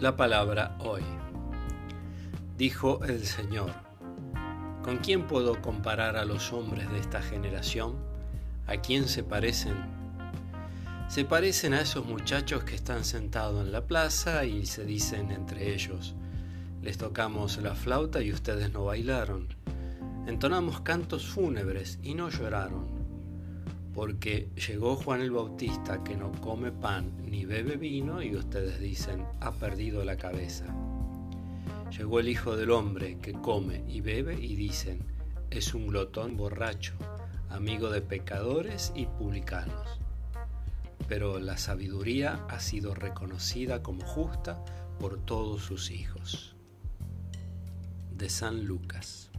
La palabra hoy. Dijo el Señor, ¿con quién puedo comparar a los hombres de esta generación? ¿A quién se parecen? Se parecen a esos muchachos que están sentados en la plaza y se dicen entre ellos, les tocamos la flauta y ustedes no bailaron, entonamos cantos fúnebres y no lloraron porque llegó Juan el Bautista que no come pan ni bebe vino y ustedes dicen, ha perdido la cabeza. Llegó el Hijo del Hombre que come y bebe y dicen, es un glotón borracho, amigo de pecadores y publicanos. Pero la sabiduría ha sido reconocida como justa por todos sus hijos. De San Lucas.